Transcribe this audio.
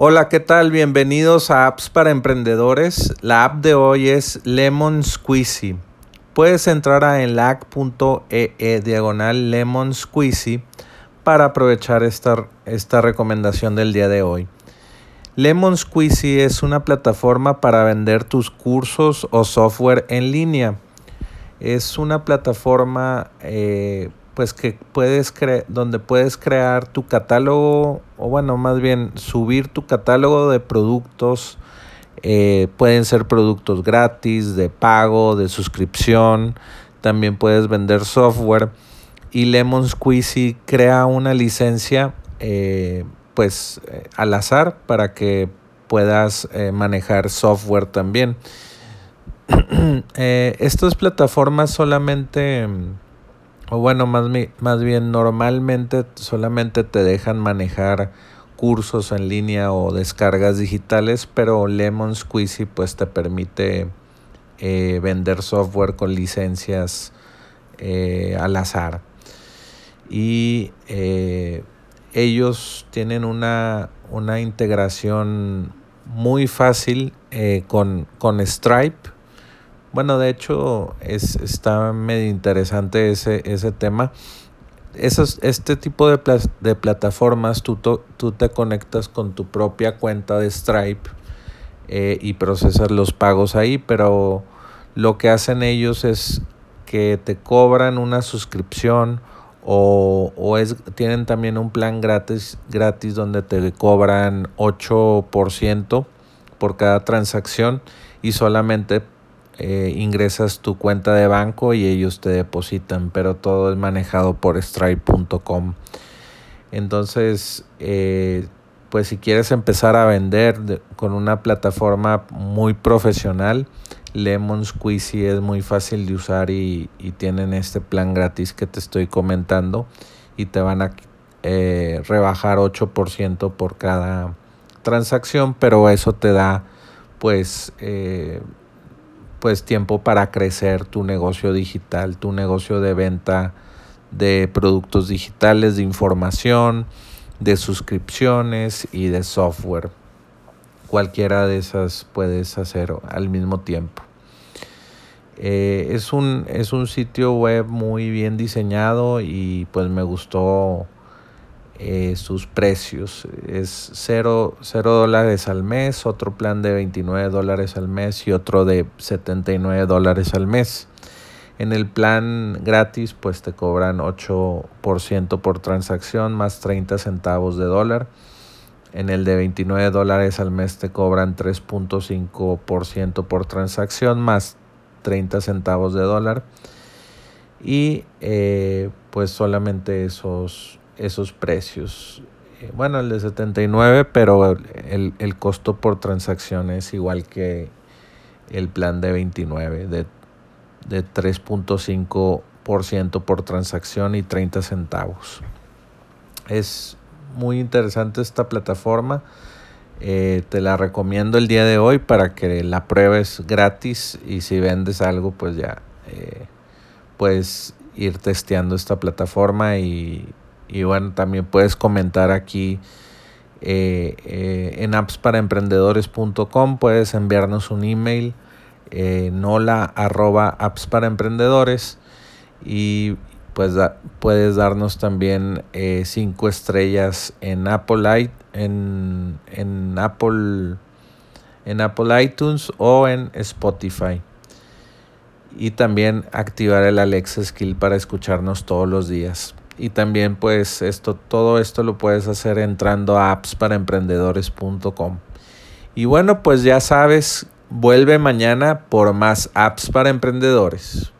Hola, ¿qué tal? Bienvenidos a Apps para Emprendedores. La app de hoy es Lemon Squeezy. Puedes entrar a enlac.ee e diagonal Lemon Squeezy para aprovechar esta, esta recomendación del día de hoy. Lemon Squeezy es una plataforma para vender tus cursos o software en línea. Es una plataforma eh, pues que puedes donde puedes crear tu catálogo o bueno más bien subir tu catálogo de productos eh, pueden ser productos gratis de pago de suscripción. También puedes vender software. Y Lemon Squeezy crea una licencia eh, pues eh, al azar para que puedas manejar software también. Estas plataformas solamente o bueno, más, más bien normalmente solamente te dejan manejar cursos en línea o descargas digitales, pero Lemon Squeezy pues te permite eh, vender software con licencias eh, al azar. Y eh, ellos tienen una, una, integración muy fácil con, con Stripe bueno, de hecho, es, está medio interesante ese, ese tema. Esos, este tipo de, de plataformas, tú, tú, te conectas con tu propia cuenta de Stripe eh, y procesas los pagos ahí, pero lo que hacen ellos es que te cobran una suscripción o, o es, tienen también un plan gratis, gratis donde te cobran 8% por cada transacción y solamente eh, ingresas tu cuenta de banco y ellos te depositan, pero todo es manejado por stripe.com. Entonces, eh, pues si quieres empezar a vender con una plataforma muy profesional, Lemon Squeezy es muy fácil de usar y, tienen este plan gratis que te estoy comentando y te van a eh, rebajar 8% por cada transacción, pero eso te da pues pues tiempo para crecer tu negocio digital, tu negocio de venta de productos digitales, de información, de suscripciones y de software. Cualquiera de esas puedes hacer al mismo tiempo. Eh, es, un, es un sitio web muy bien diseñado y pues me gustó eh, sus precios. Es 0, dólares al mes, otro plan de 29 dólares al mes y otro de 79 dólares al mes. En el plan gratis pues te cobran 8% por transacción más 30 centavos de dólar. En el de 29 dólares al mes te cobran 3.5% por transacción más 30 centavos de dólar. Y eh, pues solamente esos esos precios. Eh, bueno, el de 79, pero el, el costo por transacción es igual que el plan de 29, de, de 3.5% por transacción y 30 centavos. Es muy interesante esta plataforma. Eh, te la recomiendo el día de hoy para que la pruebes gratis y si vendes algo pues ya eh, puedes ir testeando esta plataforma y y bueno, también puedes comentar aquí eh, eh, en appsparaemprendedores.com. Puedes enviarnos un email eh, nola arroba apps para emprendedores y pues puedes darnos también eh, cinco estrellas en Apple, en, en, Apple, en Apple iTunes o en Spotify. Y también activar el Alexa Skill para escucharnos todos los días. Y también pues esto, todo esto lo puedes hacer entrando a appsparaemprendedores.com. Y bueno, pues ya sabes, vuelve mañana por más apps para emprendedores.